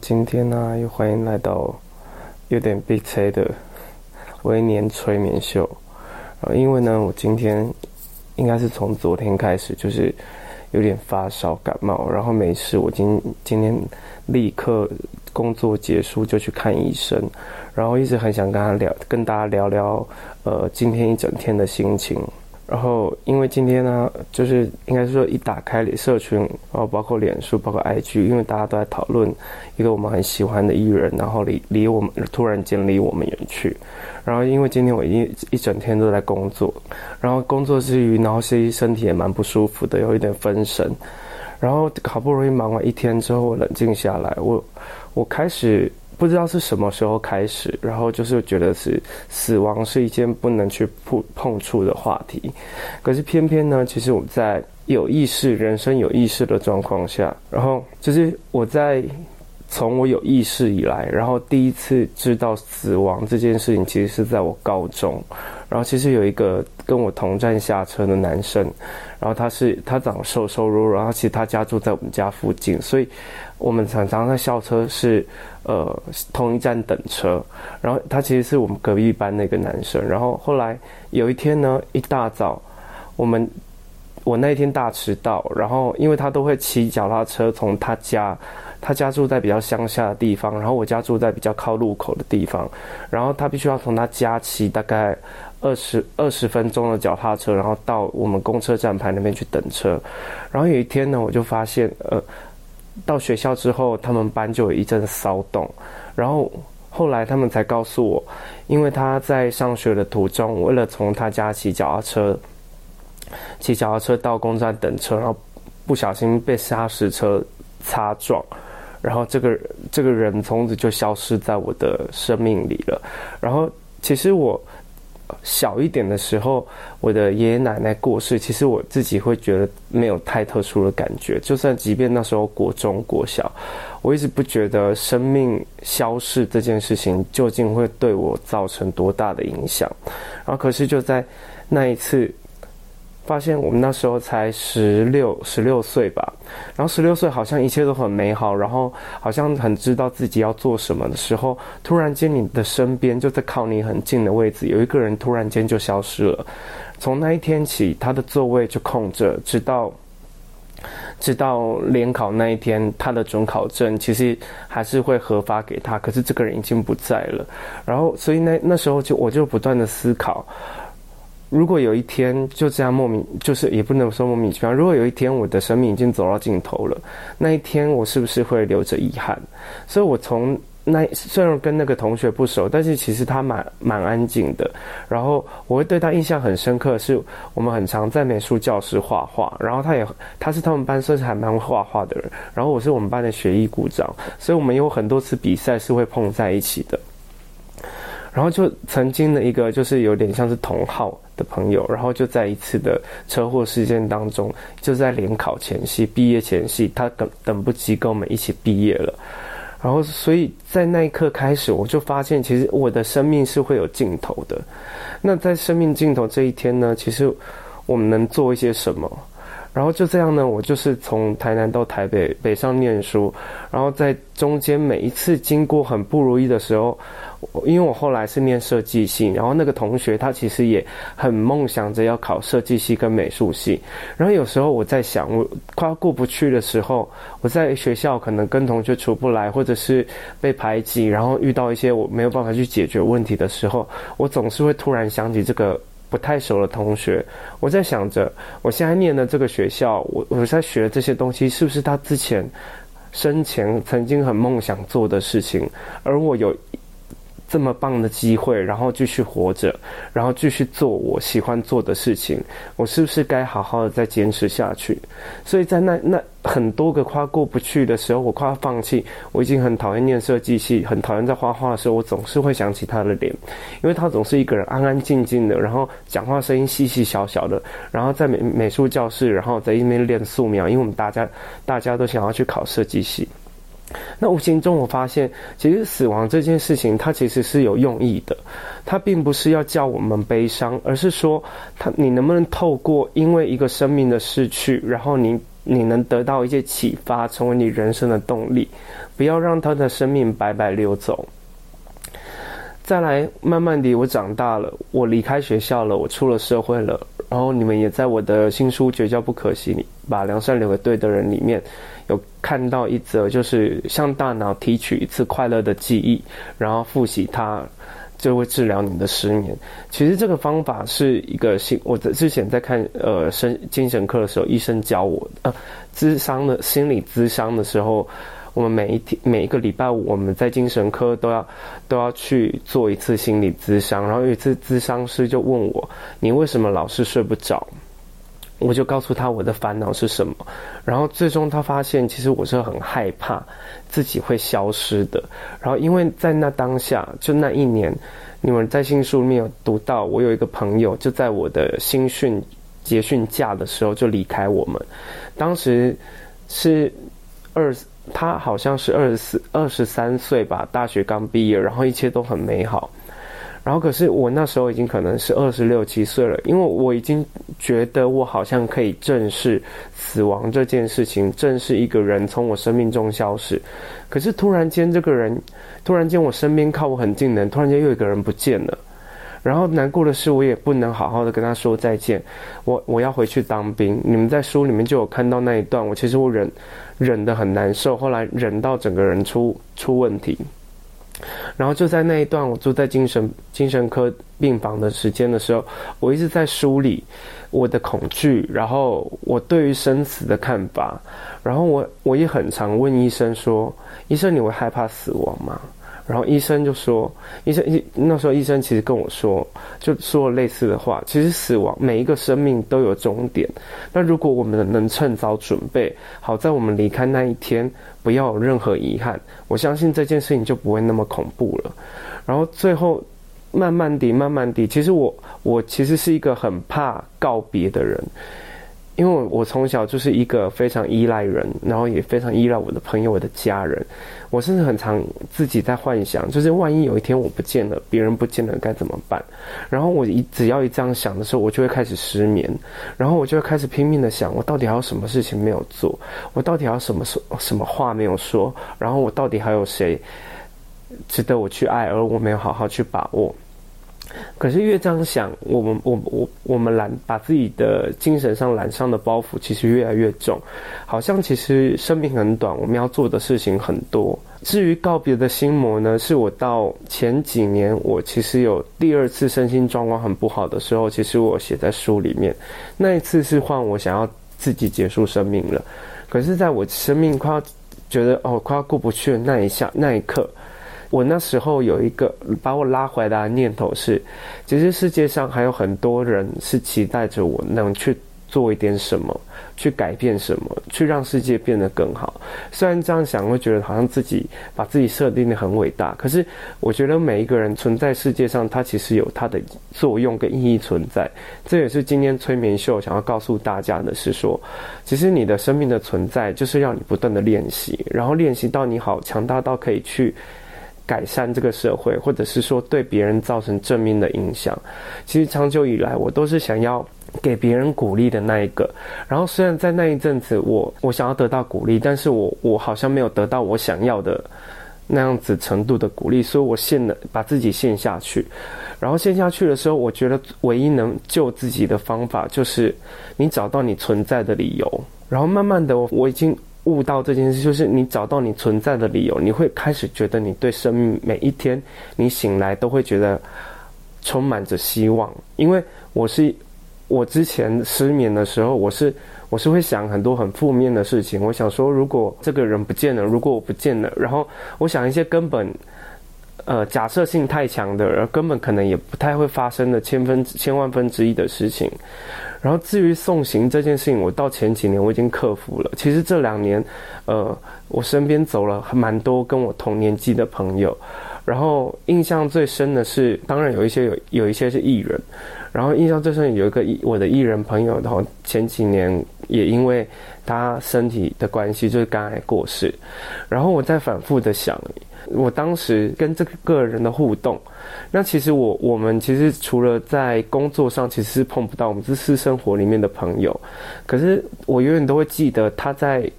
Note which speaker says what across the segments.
Speaker 1: 今天呢、又欢迎来到有点悲催的微年催眠秀。呃，因为呢，我今天应该是从昨天开始，就是有点发烧感冒，然后没事，我今今天立刻工作结束就去看医生，然后一直很想跟他聊，跟大家聊聊，呃，今天一整天的心情。然后，因为今天呢，就是应该是说一打开社群，然后包括脸书，包括 IG，因为大家都在讨论一个我们很喜欢的艺人，然后离离我们突然间离我们远去。然后，因为今天我一一整天都在工作，然后工作之余，然后其实身体也蛮不舒服的，有一点分神。然后好不容易忙完一天之后，我冷静下来，我我开始。不知道是什么时候开始，然后就是觉得是死亡是一件不能去碰碰触的话题，可是偏偏呢，其实我在有意识、人生有意识的状况下，然后就是我在从我有意识以来，然后第一次知道死亡这件事情，其实是在我高中，然后其实有一个跟我同站下车的男生，然后他是他长得瘦瘦弱弱，然后其实他家住在我们家附近，所以。我们常常在校车是，呃，同一站等车。然后他其实是我们隔壁班那个男生。然后后来有一天呢，一大早，我们我那一天大迟到。然后因为他都会骑脚踏车从他家，他家住在比较乡下的地方，然后我家住在比较靠路口的地方。然后他必须要从他家骑大概二十二十分钟的脚踏车，然后到我们公车站牌那边去等车。然后有一天呢，我就发现，呃。到学校之后，他们班就有一阵骚动，然后后来他们才告诉我，因为他在上学的途中，为了从他家骑脚踏车，骑脚踏车到公站等车，然后不小心被砂石车擦撞，然后这个这个人从此就消失在我的生命里了。然后其实我。小一点的时候，我的爷爷奶奶过世，其实我自己会觉得没有太特殊的感觉。就算即便那时候国中、国小，我一直不觉得生命消逝这件事情究竟会对我造成多大的影响。然后，可是就在那一次。发现我们那时候才十六十六岁吧，然后十六岁好像一切都很美好，然后好像很知道自己要做什么的时候，突然间你的身边就在靠你很近的位置有一个人突然间就消失了。从那一天起，他的座位就空着，直到直到联考那一天，他的准考证其实还是会核发给他，可是这个人已经不在了。然后，所以那那时候就我就不断的思考。如果有一天就这样莫名，就是也不能说莫名其妙。如果有一天我的生命已经走到尽头了，那一天我是不是会留着遗憾？所以，我从那虽然跟那个同学不熟，但是其实他蛮蛮安静的。然后我会对他印象很深刻，是我们很常在美术教室画画，然后他也他是他们班算是还蛮会画画的人。然后我是我们班的学艺股长，所以我们有很多次比赛是会碰在一起的。然后就曾经的一个就是有点像是同号。的朋友，然后就在一次的车祸事件当中，就在联考前夕、毕业前夕，他等等不及跟我们一起毕业了。然后，所以在那一刻开始，我就发现，其实我的生命是会有尽头的。那在生命尽头这一天呢，其实我们能做一些什么？然后就这样呢，我就是从台南到台北北上念书，然后在中间每一次经过很不如意的时候。因为我后来是念设计系，然后那个同学他其实也很梦想着要考设计系跟美术系。然后有时候我在想，我快要过不去的时候，我在学校可能跟同学处不来，或者是被排挤，然后遇到一些我没有办法去解决问题的时候，我总是会突然想起这个不太熟的同学。我在想着，我现在念的这个学校，我我在学这些东西，是不是他之前生前曾经很梦想做的事情？而我有。这么棒的机会，然后继续活着，然后继续做我喜欢做的事情，我是不是该好好的再坚持下去？所以在那那很多个跨过不去的时候，我快要放弃，我已经很讨厌念设计系，很讨厌在画画的时候，我总是会想起他的脸，因为他总是一个人安安静静的，然后讲话声音细细小小的，然后在美美术教室，然后在一边练素描，因为我们大家大家都想要去考设计系。那无形中，我发现，其实死亡这件事情，它其实是有用意的。它并不是要叫我们悲伤，而是说，它你能不能透过因为一个生命的逝去，然后你你能得到一些启发，成为你人生的动力，不要让他的生命白白流走。再来，慢慢地，我长大了，我离开学校了，我出了社会了，然后你们也在我的新书《绝交不可惜》里，把良善留给对的人里面。有看到一则，就是向大脑提取一次快乐的记忆，然后复习它，就会治疗你的失眠。其实这个方法是一个心，我在之前在看呃神精神科的时候，医生教我呃，咨商的心理咨商的时候，我们每一天每一个礼拜五，我们在精神科都要都要去做一次心理咨商，然后有一次咨商师就问我，你为什么老是睡不着？我就告诉他我的烦恼是什么，然后最终他发现，其实我是很害怕自己会消失的。然后因为在那当下，就那一年，你们在新书里面有读到，我有一个朋友就在我的新训结训假的时候就离开我们。当时是二，他好像是二十四、二十三岁吧，大学刚毕业，然后一切都很美好。然后，可是我那时候已经可能是二十六七岁了，因为我已经觉得我好像可以正视死亡这件事情，正视一个人从我生命中消失。可是突然间，这个人，突然间我身边靠我很近的人，突然间又一个人不见了。然后难过的是，我也不能好好的跟他说再见。我我要回去当兵。你们在书里面就有看到那一段，我其实我忍忍得很难受，后来忍到整个人出出问题。然后就在那一段，我住在精神精神科病房的时间的时候，我一直在梳理我的恐惧，然后我对于生死的看法，然后我我也很常问医生说：“医生，你会害怕死亡吗？”然后医生就说：“医生医那时候医生其实跟我说，就说了类似的话。其实死亡每一个生命都有终点。那如果我们能趁早准备好，在我们离开那一天不要有任何遗憾，我相信这件事情就不会那么恐怖了。然后最后慢慢地、慢慢地，其实我我其实是一个很怕告别的人。”因为我从小就是一个非常依赖人，然后也非常依赖我的朋友、我的家人。我甚至很常自己在幻想，就是万一有一天我不见了，别人不见了该怎么办？然后我一只要一这样想的时候，我就会开始失眠，然后我就会开始拼命的想，我到底还有什么事情没有做？我到底还有什么说什么话没有说？然后我到底还有谁值得我去爱，而我没有好好去把握？可是越这样想，我们我我我们揽把自己的精神上揽上的包袱其实越来越重，好像其实生命很短，我们要做的事情很多。至于告别的心魔呢，是我到前几年，我其实有第二次身心状况很不好的时候，其实我写在书里面。那一次是换我想要自己结束生命了，可是在我生命快要觉得哦快要过不去的那一下那一刻。我那时候有一个把我拉回来的念头是，其实世界上还有很多人是期待着我能去做一点什么，去改变什么，去让世界变得更好。虽然这样想会觉得好像自己把自己设定得很伟大，可是我觉得每一个人存在世界上，他其实有他的作用跟意义存在。这也是今天催眠秀想要告诉大家的是说，其实你的生命的存在就是让你不断的练习，然后练习到你好强大到可以去。改善这个社会，或者是说对别人造成正面的影响。其实长久以来，我都是想要给别人鼓励的那一个。然后虽然在那一阵子我，我想要得到鼓励，但是我我好像没有得到我想要的那样子程度的鼓励，所以我陷了，把自己陷下去。然后陷下去的时候，我觉得唯一能救自己的方法，就是你找到你存在的理由。然后慢慢的，我已经。悟到这件事，就是你找到你存在的理由，你会开始觉得你对生命每一天你醒来都会觉得充满着希望。因为我是我之前失眠的时候，我是我是会想很多很负面的事情。我想说，如果这个人不见了，如果我不见了，然后我想一些根本呃假设性太强的，而根本可能也不太会发生的千分千万分之一的事情。然后至于送行这件事情，我到前几年我已经克服了。其实这两年，呃，我身边走了蛮多跟我同年纪的朋友。然后印象最深的是，当然有一些有有一些是艺人。然后印象最深有一个我的艺人朋友，然后前几年也因为他身体的关系，就是肝癌过世。然后我在反复的想，我当时跟这个人的互动，那其实我我们其实除了在工作上其实是碰不到，我们是私生活里面的朋友。可是我永远都会记得他在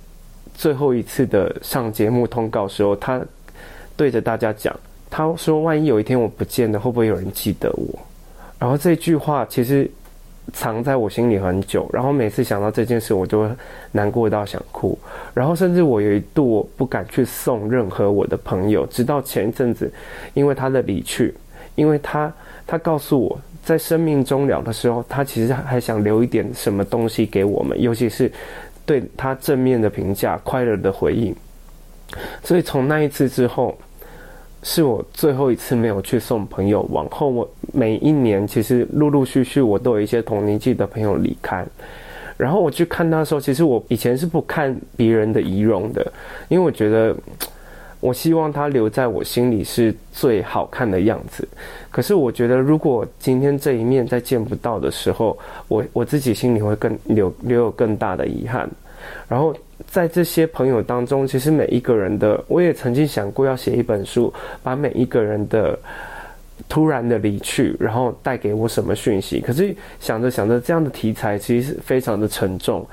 Speaker 1: 最后一次的上节目通告时候，他对着大家讲。他说：“万一有一天我不见了，会不会有人记得我？”然后这句话其实藏在我心里很久。然后每次想到这件事，我就会难过到想哭。然后甚至我有一度我不敢去送任何我的朋友，直到前一阵子，因为他的离去，因为他他告诉我在生命终了的时候，他其实还想留一点什么东西给我们，尤其是对他正面的评价、快乐的回应。所以从那一次之后。是我最后一次没有去送朋友。往后我每一年其实陆陆续续我都有一些同年纪的朋友离开，然后我去看他的时候，其实我以前是不看别人的仪容的，因为我觉得我希望他留在我心里是最好看的样子。可是我觉得如果今天这一面再见不到的时候，我我自己心里会更留留有更大的遗憾。然后在这些朋友当中，其实每一个人的，我也曾经想过要写一本书，把每一个人的突然的离去，然后带给我什么讯息。可是想着想着，这样的题材其实是非常的沉重，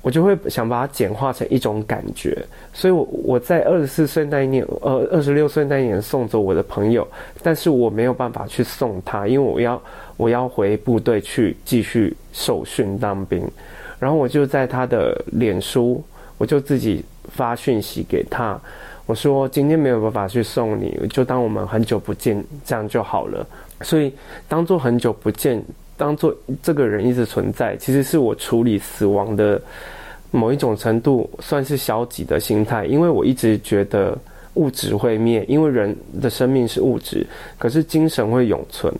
Speaker 1: 我就会想把它简化成一种感觉。所以我，我在二十四岁那一年，呃，二十六岁那一年送走我的朋友，但是我没有办法去送他，因为我要我要回部队去继续受训当兵。然后我就在他的脸书，我就自己发讯息给他，我说今天没有办法去送你，就当我们很久不见，这样就好了。所以当做很久不见，当做这个人一直存在，其实是我处理死亡的某一种程度算是消极的心态，因为我一直觉得物质会灭，因为人的生命是物质，可是精神会永存，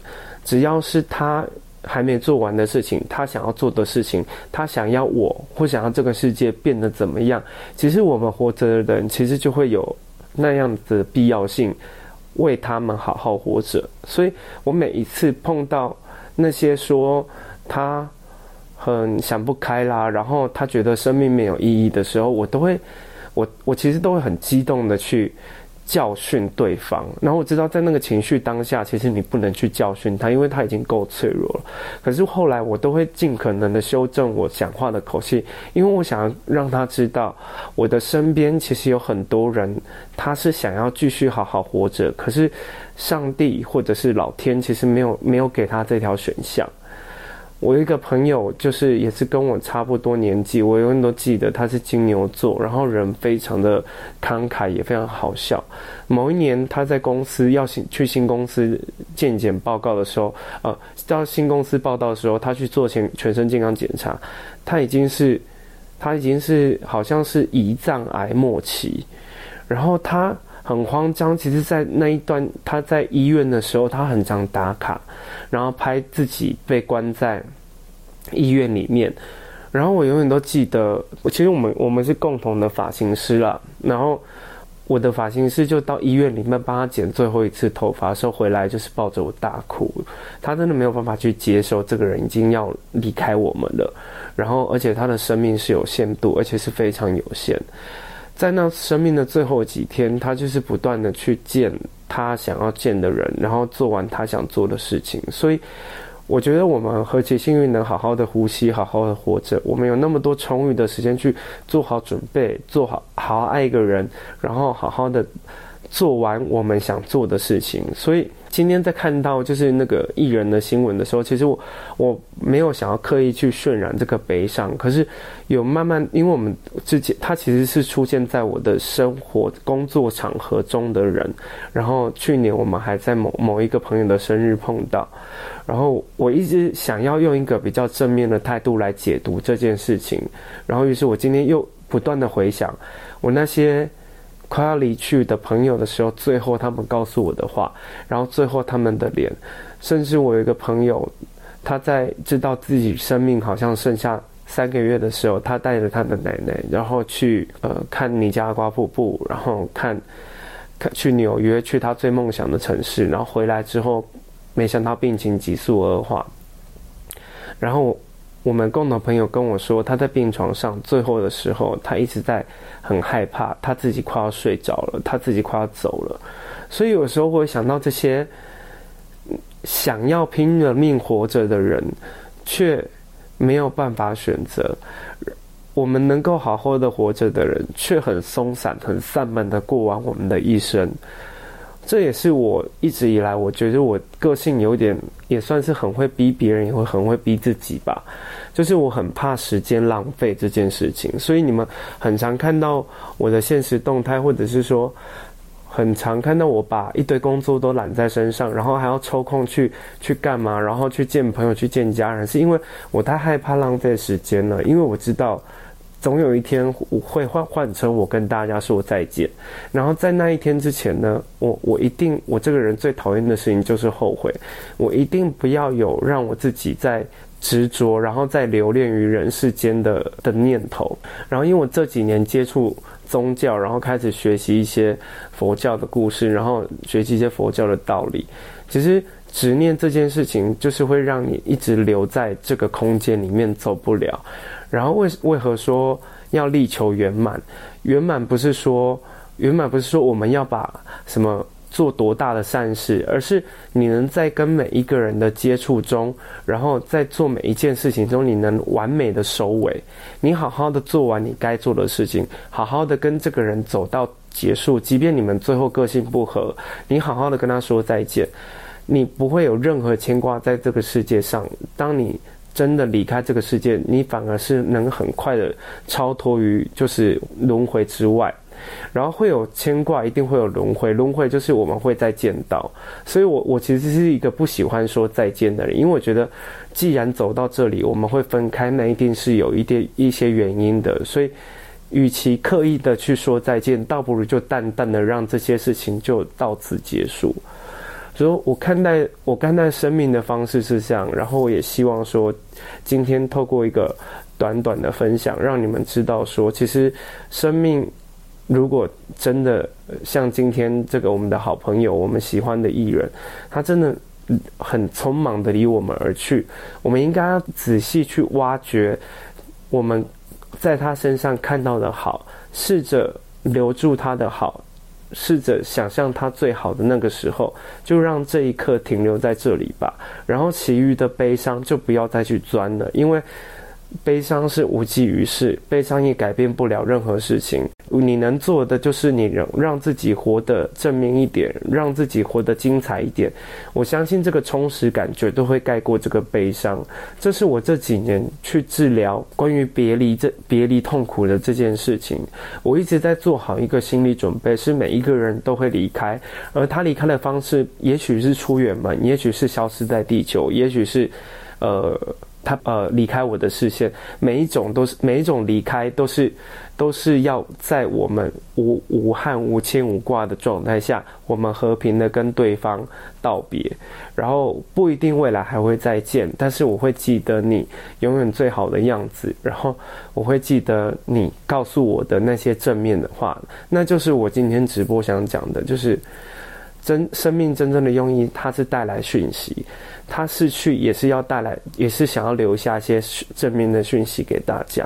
Speaker 1: 只要是他。还没做完的事情，他想要做的事情，他想要我或想要这个世界变得怎么样？其实我们活着的人，其实就会有那样的必要性，为他们好好活着。所以我每一次碰到那些说他很想不开啦，然后他觉得生命没有意义的时候，我都会，我我其实都会很激动的去。教训对方，然后我知道在那个情绪当下，其实你不能去教训他，因为他已经够脆弱了。可是后来我都会尽可能的修正我讲话的口气，因为我想让他知道，我的身边其实有很多人，他是想要继续好好活着，可是上帝或者是老天其实没有没有给他这条选项。我一个朋友，就是也是跟我差不多年纪，我永远都记得他是金牛座，然后人非常的慷慨，也非常好笑。某一年他在公司要新去新公司健检报告的时候，呃，到新公司报道的时候，他去做全全身健康检查，他已经是他已经是好像是胰脏癌末期，然后他很慌张。其实，在那一段他在医院的时候，他很常打卡。然后拍自己被关在医院里面，然后我永远都记得，其实我们我们是共同的发型师啦。然后我的发型师就到医院里面帮他剪最后一次头发的时候回来，就是抱着我大哭。他真的没有办法去接受这个人已经要离开我们了。然后而且他的生命是有限度，而且是非常有限。在那生命的最后几天，他就是不断的去见。他想要见的人，然后做完他想做的事情，所以我觉得我们何其幸运，能好好的呼吸，好好的活着。我们有那么多充裕的时间去做好准备，做好好好爱一个人，然后好好的做完我们想做的事情。所以。今天在看到就是那个艺人的新闻的时候，其实我我没有想要刻意去渲染这个悲伤，可是有慢慢，因为我们之前他其实是出现在我的生活工作场合中的人，然后去年我们还在某某一个朋友的生日碰到，然后我一直想要用一个比较正面的态度来解读这件事情，然后于是我今天又不断的回想我那些。快要离去的朋友的时候，最后他们告诉我的话，然后最后他们的脸，甚至我有一个朋友，他在知道自己生命好像剩下三个月的时候，他带着他的奶奶，然后去呃看尼加拉瓜瀑布，然后看看去纽约，去他最梦想的城市，然后回来之后，没想到病情急速恶化，然后。我们共同朋友跟我说，他在病床上最后的时候，他一直在很害怕，他自己快要睡着了，他自己快要走了。所以有时候会想到这些想要拼了命活着的人，却没有办法选择；我们能够好好的活着的人，却很松散、很散漫的过完我们的一生。这也是我一直以来，我觉得我个性有点，也算是很会逼别人，也会很会逼自己吧。就是我很怕时间浪费这件事情，所以你们很常看到我的现实动态，或者是说，很常看到我把一堆工作都揽在身上，然后还要抽空去去干嘛，然后去见朋友、去见家人，是因为我太害怕浪费时间了，因为我知道。总有一天我会换换成我跟大家说再见，然后在那一天之前呢，我我一定我这个人最讨厌的事情就是后悔，我一定不要有让我自己在执着，然后再留恋于人世间的的念头。然后因为我这几年接触宗教，然后开始学习一些佛教的故事，然后学习一些佛教的道理，其实执念这件事情就是会让你一直留在这个空间里面走不了。然后为为何说要力求圆满？圆满不是说圆满不是说我们要把什么做多大的善事，而是你能在跟每一个人的接触中，然后在做每一件事情中，你能完美的收尾，你好好的做完你该做的事情，好好的跟这个人走到结束，即便你们最后个性不合，你好好的跟他说再见，你不会有任何牵挂在这个世界上。当你真的离开这个世界，你反而是能很快的超脱于就是轮回之外，然后会有牵挂，一定会有轮回，轮回就是我们会再见到。所以我我其实是一个不喜欢说再见的人，因为我觉得既然走到这里，我们会分开，那一定是有一点一些原因的。所以，与其刻意的去说再见，倒不如就淡淡的让这些事情就到此结束。所以我看待我看待生命的方式是这样，然后我也希望说，今天透过一个短短的分享，让你们知道说，其实生命如果真的像今天这个我们的好朋友，我们喜欢的艺人，他真的很匆忙的离我们而去，我们应该要仔细去挖掘我们在他身上看到的好，试着留住他的好。试着想象他最好的那个时候，就让这一刻停留在这里吧。然后其余的悲伤就不要再去钻了，因为。悲伤是无济于事，悲伤也改变不了任何事情。你能做的就是你让让自己活得正面一点，让自己活得精彩一点。我相信这个充实感绝对会盖过这个悲伤。这是我这几年去治疗关于别离这别离痛苦的这件事情。我一直在做好一个心理准备，是每一个人都会离开，而他离开的方式，也许是出远门，也许是消失在地球，也许是，呃。他呃离开我的视线，每一种都是每一种离开都是都是要在我们无无憾无牵无挂的状态下，我们和平的跟对方道别，然后不一定未来还会再见，但是我会记得你永远最好的样子，然后我会记得你告诉我的那些正面的话，那就是我今天直播想讲的，就是真生命真正的用意，它是带来讯息。它逝去也是要带来，也是想要留下一些正面的讯息给大家。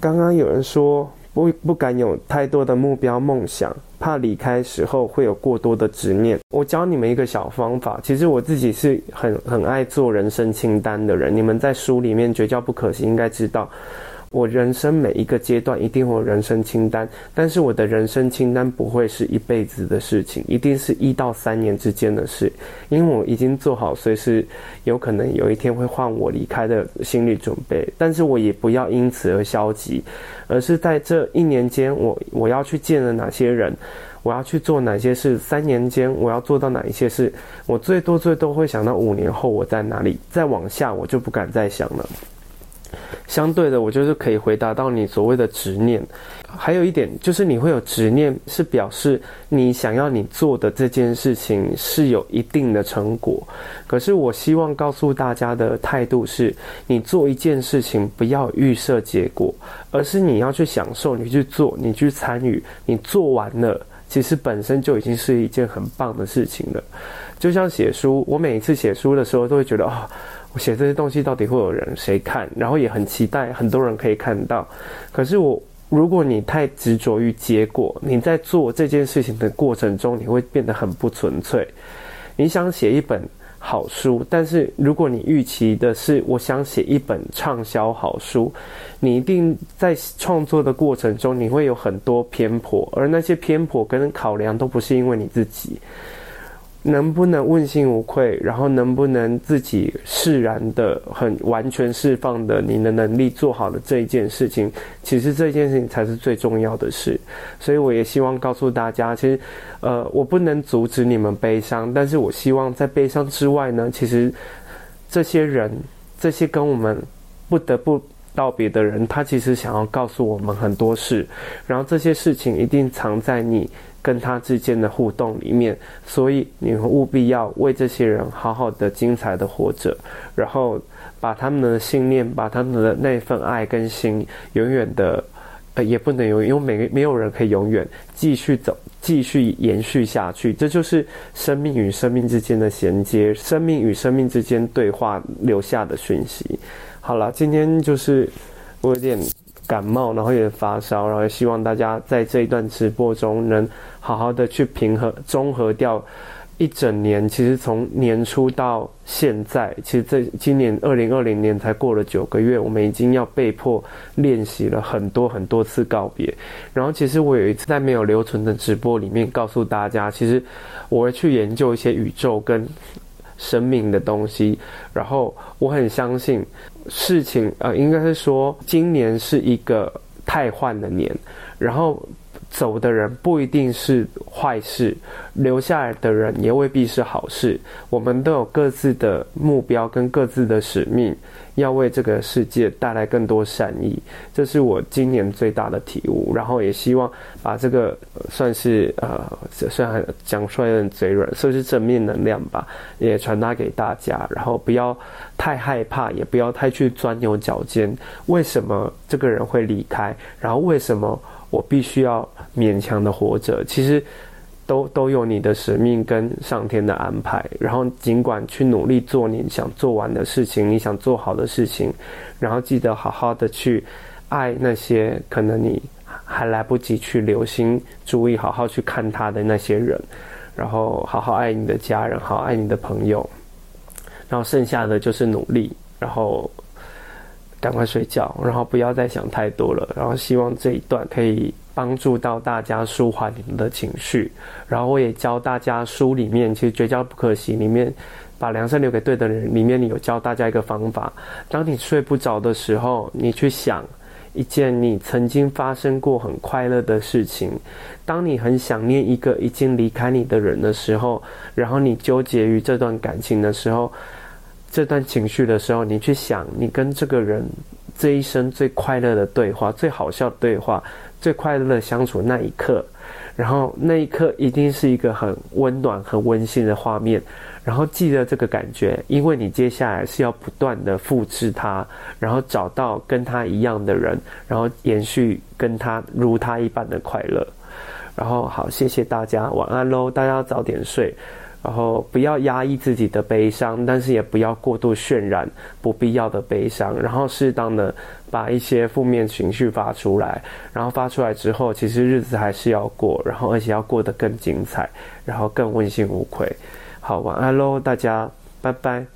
Speaker 1: 刚刚有人说不不敢有太多的目标梦想，怕离开时候会有过多的执念。我教你们一个小方法，其实我自己是很很爱做人生清单的人。你们在书里面《绝交不可惜》应该知道。我人生每一个阶段一定会有人生清单，但是我的人生清单不会是一辈子的事情，一定是一到三年之间的事，因为我已经做好随时有可能有一天会换我离开的心理准备。但是我也不要因此而消极，而是在这一年间，我我要去见了哪些人，我要去做哪些事，三年间我要做到哪一些事，我最多最多会想到五年后我在哪里，再往下我就不敢再想了。相对的，我就是可以回答到你所谓的执念。还有一点就是你会有执念，是表示你想要你做的这件事情是有一定的成果。可是我希望告诉大家的态度是，你做一件事情不要预设结果，而是你要去享受，你去做，你去参与，你做完了，其实本身就已经是一件很棒的事情了。就像写书，我每一次写书的时候都会觉得啊。哦我写这些东西到底会有人谁看？然后也很期待很多人可以看到。可是我，如果你太执着于结果，你在做这件事情的过程中，你会变得很不纯粹。你想写一本好书，但是如果你预期的是我想写一本畅销好书，你一定在创作的过程中，你会有很多偏颇，而那些偏颇跟考量都不是因为你自己。能不能问心无愧，然后能不能自己释然的、很完全释放的你的能力做好了这一件事情，其实这件事情才是最重要的事。所以我也希望告诉大家，其实，呃，我不能阻止你们悲伤，但是我希望在悲伤之外呢，其实这些人，这些跟我们不得不道别的人，他其实想要告诉我们很多事，然后这些事情一定藏在你。跟他之间的互动里面，所以你们务必要为这些人好好的、精彩的活着，然后把他们的信念、把他们的那份爱跟心，永远的，呃，也不能永远，因为没没有人可以永远继续走、继续延续下去。这就是生命与生命之间的衔接，生命与生命之间对话留下的讯息。好了，今天就是我有点。感冒，然后也发烧，然后也希望大家在这一段直播中能好好的去平和、综合掉一整年。其实从年初到现在，其实这今年二零二零年才过了九个月，我们已经要被迫练习了很多很多次告别。然后，其实我有一次在没有留存的直播里面告诉大家，其实我会去研究一些宇宙跟生命的东西，然后我很相信。事情，呃，应该是说，今年是一个太换的年，然后走的人不一定是坏事，留下来的人也未必是好事。我们都有各自的目标跟各自的使命。要为这个世界带来更多善意，这是我今年最大的体悟。然后也希望把这个算是呃，虽然讲出来有点嘴软，算是正面能量吧，也传达给大家。然后不要太害怕，也不要太去钻牛角尖。为什么这个人会离开？然后为什么我必须要勉强的活着？其实。都都有你的使命跟上天的安排，然后尽管去努力做你想做完的事情，你想做好的事情，然后记得好好的去爱那些可能你还来不及去留心注意、好好去看他的那些人，然后好好爱你的家人，好好爱你的朋友，然后剩下的就是努力，然后赶快睡觉，然后不要再想太多了，然后希望这一段可以。帮助到大家舒缓你们的情绪，然后我也教大家书里面，其实绝交不可惜里面，把良善留给对的人里面，你有教大家一个方法。当你睡不着的时候，你去想一件你曾经发生过很快乐的事情。当你很想念一个已经离开你的人的时候，然后你纠结于这段感情的时候，这段情绪的时候，你去想你跟这个人这一生最快乐的对话，最好笑的对话。最快乐的相处那一刻，然后那一刻一定是一个很温暖、很温馨的画面。然后记得这个感觉，因为你接下来是要不断的复制它，然后找到跟他一样的人，然后延续跟他如他一般的快乐。然后好，谢谢大家，晚安喽！大家早点睡。然后不要压抑自己的悲伤，但是也不要过度渲染不必要的悲伤。然后适当的把一些负面情绪发出来，然后发出来之后，其实日子还是要过，然后而且要过得更精彩，然后更问心无愧。好，晚安喽，大家，拜拜。